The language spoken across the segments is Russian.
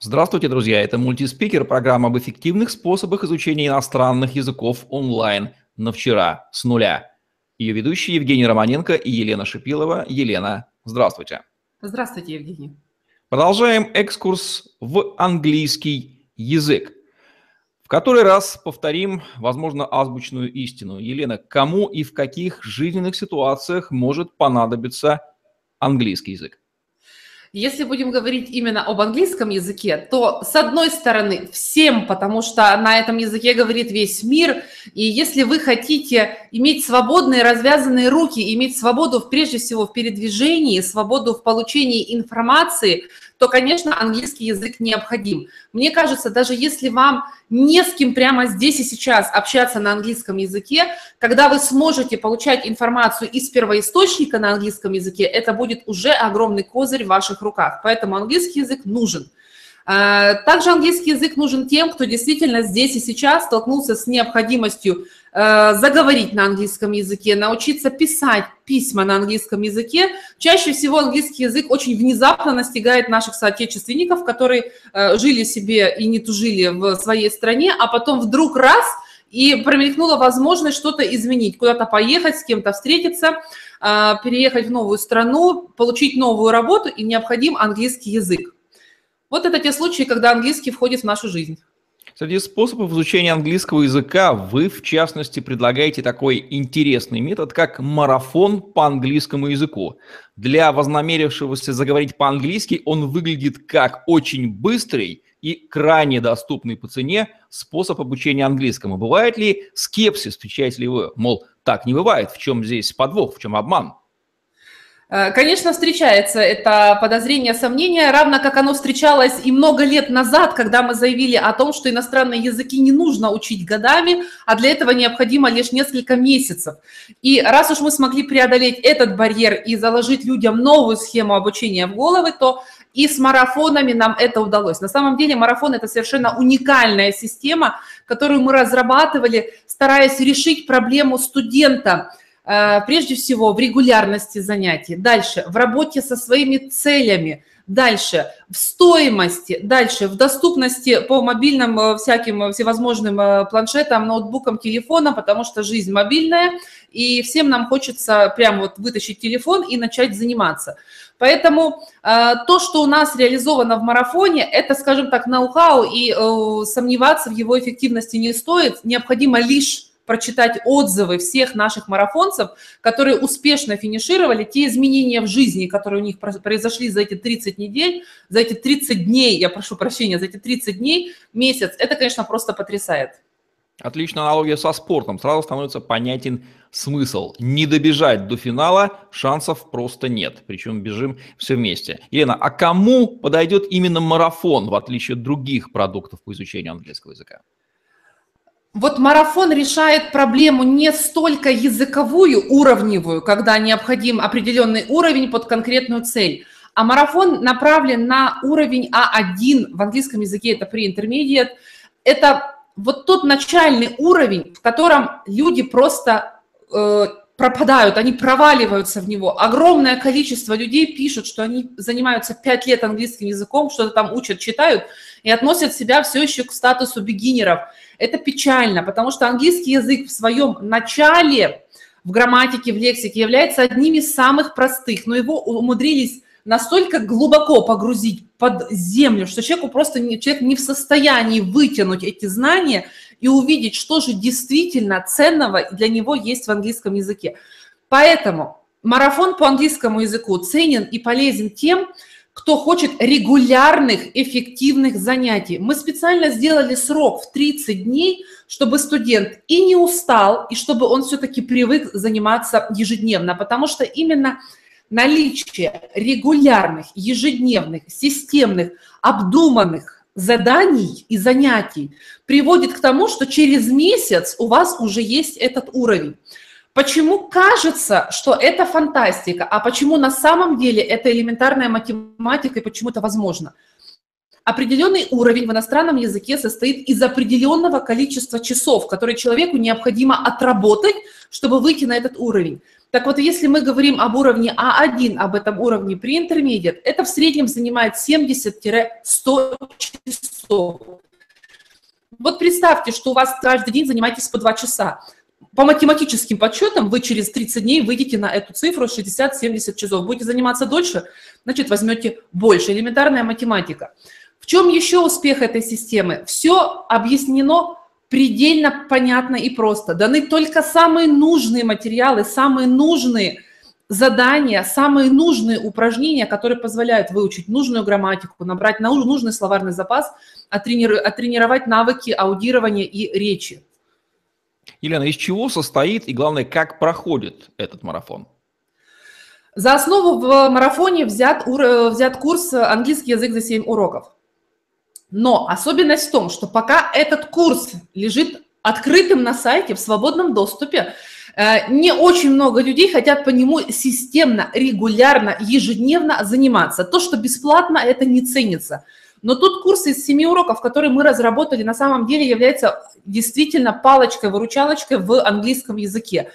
Здравствуйте, друзья! Это мультиспикер, программа об эффективных способах изучения иностранных языков онлайн на вчера с нуля. Ее ведущие Евгений Романенко и Елена Шипилова. Елена, здравствуйте. Здравствуйте, Евгений. Продолжаем экскурс в английский язык. В который раз повторим, возможно, азбучную истину. Елена, кому и в каких жизненных ситуациях может понадобиться английский язык? Если будем говорить именно об английском языке, то с одной стороны всем, потому что на этом языке говорит весь мир, и если вы хотите иметь свободные развязанные руки, иметь свободу прежде всего в передвижении, свободу в получении информации – то, конечно, английский язык необходим. Мне кажется, даже если вам не с кем прямо здесь и сейчас общаться на английском языке, когда вы сможете получать информацию из первоисточника на английском языке, это будет уже огромный козырь в ваших руках. Поэтому английский язык нужен. А, также английский язык нужен тем, кто действительно здесь и сейчас столкнулся с необходимостью Э, заговорить на английском языке, научиться писать письма на английском языке. Чаще всего английский язык очень внезапно настигает наших соотечественников, которые э, жили себе и не тужили в своей стране, а потом вдруг раз и промелькнула возможность что-то изменить, куда-то поехать, с кем-то встретиться, переехать в новую страну, получить новую работу, и необходим английский язык. Вот это те случаи, когда английский входит в нашу жизнь. Среди способов изучения английского языка вы, в частности, предлагаете такой интересный метод, как марафон по английскому языку. Для вознамерившегося заговорить по-английски он выглядит как очень быстрый и крайне доступный по цене способ обучения английскому. Бывает ли скепсис, встречаете ли вы, мол, так не бывает, в чем здесь подвох, в чем обман? Э, конечно, встречается это подозрение, сомнение, равно как оно встречалось и много лет назад, когда мы заявили о том, что иностранные языки не нужно учить годами, а для этого необходимо лишь несколько месяцев. И раз уж мы смогли преодолеть этот барьер и заложить людям новую схему обучения в головы, то и с марафонами нам это удалось. На самом деле марафон – это совершенно уникальная система, которую мы разрабатывали, стараясь решить проблему студента – Э, прежде всего в регулярности занятий, дальше в работе со своими целями, дальше в стоимости, дальше в доступности по мобильным э, всяким э, всевозможным планшетам, ноутбукам, телефонам, потому что жизнь мобильная, и всем нам хочется прямо вот вытащить телефон и начать заниматься. Поэтому э, то, что у нас реализовано в марафоне, это, скажем так, ноу-хау, и э, сомневаться в его эффективности не стоит. Необходимо лишь прочитать отзывы всех наших марафонцев, которые успешно финишировали, те изменения в жизни, которые у них произошли за эти 30 недель, за эти 30 дней, я прошу прощения, за эти 30 дней, месяц, это, конечно, просто потрясает. Отличная аналогия со спортом. Сразу становится понятен смысл. Не добежать до финала шансов просто нет. Причем бежим все вместе. Елена, а кому подойдет именно марафон, в отличие от других продуктов по изучению английского языка? Вот марафон решает проблему не столько языковую, уровневую, когда необходим определенный уровень под конкретную цель, а марафон направлен на уровень А1, в английском языке это pre-intermediate, это вот тот начальный уровень, в котором люди просто э, пропадают, они проваливаются в него. Огромное количество людей пишут, что они занимаются 5 лет английским языком, что-то там учат, читают, и относят себя все еще к статусу бигинеров – это печально, потому что английский язык в своем начале, в грамматике, в лексике является одним из самых простых, но его умудрились настолько глубоко погрузить под землю, что человеку просто не, человек не в состоянии вытянуть эти знания и увидеть, что же действительно ценного для него есть в английском языке. Поэтому марафон по английскому языку ценен и полезен тем, кто хочет регулярных, эффективных занятий. Мы специально сделали срок в 30 дней, чтобы студент и не устал, и чтобы он все-таки привык заниматься ежедневно, потому что именно наличие регулярных, ежедневных, системных, обдуманных заданий и занятий приводит к тому, что через месяц у вас уже есть этот уровень. Почему кажется, что это фантастика, а почему на самом деле это элементарная математика и почему это возможно? Определенный уровень в иностранном языке состоит из определенного количества часов, которые человеку необходимо отработать, чтобы выйти на этот уровень. Так вот, если мы говорим об уровне А1, об этом уровне при intermediate, это в среднем занимает 70-100 часов. Вот представьте, что у вас каждый день занимаетесь по 2 часа. По математическим подсчетам вы через 30 дней выйдете на эту цифру 60-70 часов. Будете заниматься дольше, значит, возьмете больше. Элементарная математика. В чем еще успех этой системы? Все объяснено предельно понятно и просто. Даны только самые нужные материалы, самые нужные задания, самые нужные упражнения, которые позволяют выучить нужную грамматику, набрать нужный словарный запас, оттренировать навыки аудирования и речи. Елена, из чего состоит и, главное, как проходит этот марафон? За основу в марафоне взят, взят курс «Английский язык за 7 уроков». Но особенность в том, что пока этот курс лежит открытым на сайте, в свободном доступе, э, не очень много людей хотят по нему системно, регулярно, ежедневно заниматься. То, что бесплатно, это не ценится. Но тут курс из семи уроков, который мы разработали, на самом деле является действительно палочкой-выручалочкой в английском языке.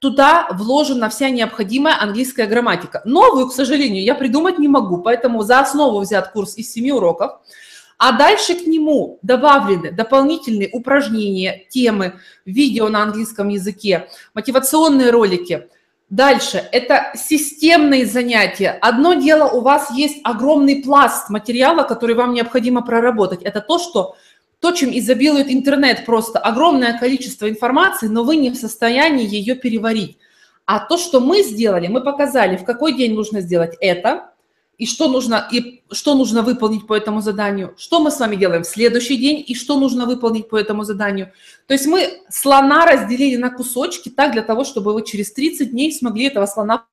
Туда вложена вся необходимая английская грамматика. Новую, к сожалению, я придумать не могу, поэтому за основу взят курс из семи уроков – а дальше к нему добавлены дополнительные упражнения, темы, видео на английском языке, мотивационные ролики. Дальше это системные занятия. Одно дело, у вас есть огромный пласт материала, который вам необходимо проработать. Это то, что то, чем изобилует интернет, просто огромное количество информации, но вы не в состоянии ее переварить. А то, что мы сделали, мы показали, в какой день нужно сделать это, и что нужно, и что нужно выполнить по этому заданию, что мы с вами делаем в следующий день и что нужно выполнить по этому заданию. То есть мы слона разделили на кусочки так для того, чтобы вы через 30 дней смогли этого слона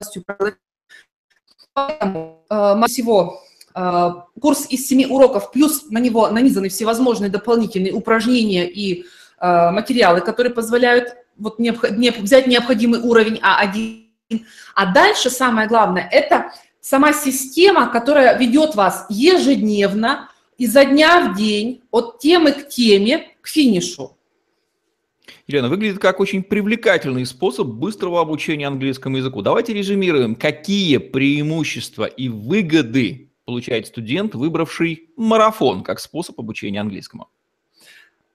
э, всего э, курс из семи уроков, плюс на него нанизаны всевозможные дополнительные упражнения и э, материалы, которые позволяют вот взять необходимый уровень А1 а дальше самое главное – это сама система, которая ведет вас ежедневно, изо дня в день, от темы к теме, к финишу. Елена, выглядит как очень привлекательный способ быстрого обучения английскому языку. Давайте резюмируем, какие преимущества и выгоды получает студент, выбравший марафон как способ обучения английскому.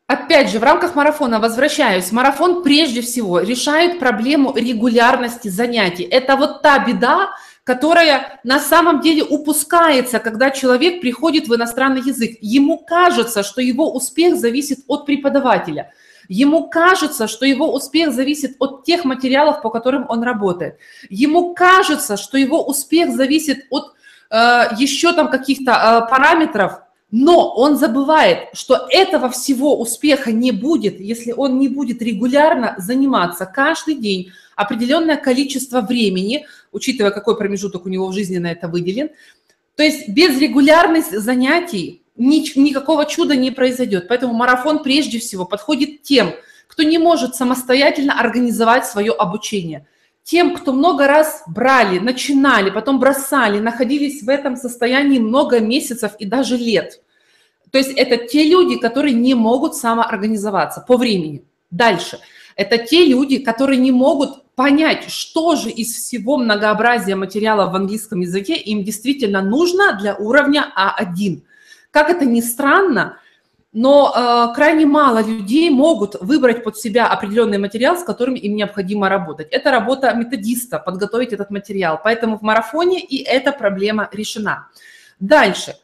Опять же, в рамках марафона, возвращаюсь, марафон прежде всего решает проблему регулярности занятий. Это вот та беда, которая на самом деле упускается, когда человек приходит в иностранный язык. Ему кажется, что его успех зависит от преподавателя. Ему кажется, что его успех зависит от тех материалов, по которым он работает. Ему кажется, что его успех зависит от э, еще там каких-то э, параметров, но он забывает, что этого всего успеха не будет, если он не будет регулярно заниматься каждый день определенное количество времени, учитывая, какой промежуток у него в жизни на это выделен. То есть без регулярных занятий никакого чуда не произойдет. Поэтому марафон прежде всего подходит тем, кто не может самостоятельно организовать свое обучение. Тем, кто много раз брали, начинали, потом бросали, находились в этом состоянии много месяцев и даже лет. То есть это те люди, которые не могут самоорганизоваться по времени. Дальше. Это те люди, которые не могут понять, что же из всего многообразия материала в английском языке им действительно нужно для уровня А1. Как это ни странно, но э, крайне мало людей могут выбрать под себя определенный материал, с которым им необходимо работать. Это работа методиста, подготовить этот материал. Поэтому в марафоне и эта проблема решена. Дальше.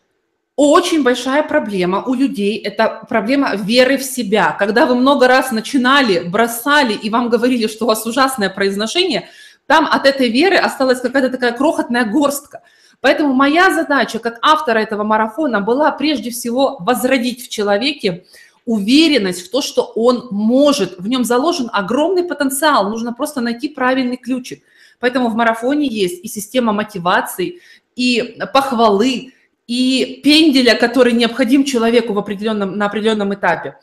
Очень большая проблема у людей – это проблема веры в себя. Когда вы много раз начинали, бросали, и вам говорили, что у вас ужасное произношение, там от этой веры осталась какая-то такая крохотная горстка – Поэтому моя задача как автора этого марафона была прежде всего возродить в человеке уверенность в то, что он может, в нем заложен огромный потенциал, нужно просто найти правильный ключик. Поэтому в марафоне есть и система мотивации, и похвалы, и пенделя, который необходим человеку в определенном, на определенном этапе.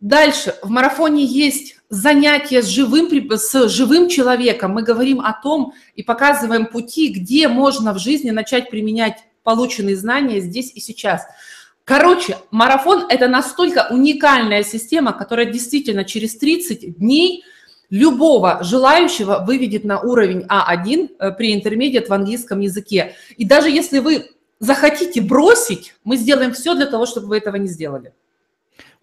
Дальше, в марафоне есть занятия с живым, с живым человеком. Мы говорим о том и показываем пути, где можно в жизни начать применять полученные знания здесь и сейчас. Короче, марафон – это настолько уникальная система, которая действительно через 30 дней любого желающего выведет на уровень А1 э, при интермедиат в английском языке. И даже если вы захотите бросить, мы сделаем все для того, чтобы вы этого не сделали.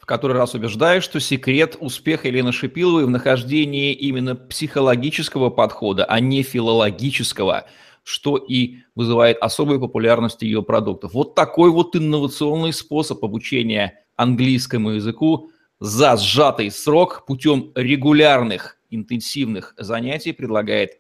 В который раз убеждаю, что секрет успеха Елены Шипиловой в нахождении именно психологического подхода, а не филологического – что и вызывает особую популярность ее продуктов. Вот такой вот инновационный способ обучения английскому языку за сжатый срок путем регулярных интенсивных занятий предлагает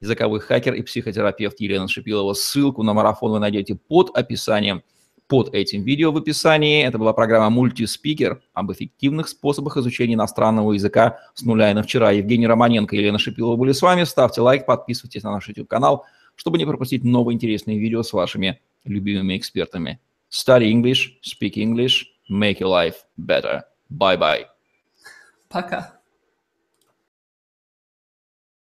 языковой хакер и психотерапевт Елена Шипилова. Ссылку на марафон вы найдете под описанием, под этим видео в описании. Это была программа «Мультиспикер» об эффективных способах изучения иностранного языка с нуля и на вчера. Евгений Романенко и Елена Шипилова были с вами. Ставьте лайк, подписывайтесь на наш YouTube-канал – чтобы не пропустить новые интересные видео с вашими любимыми экспертами. Study English, speak English, make your life better. Bye-bye. Пока.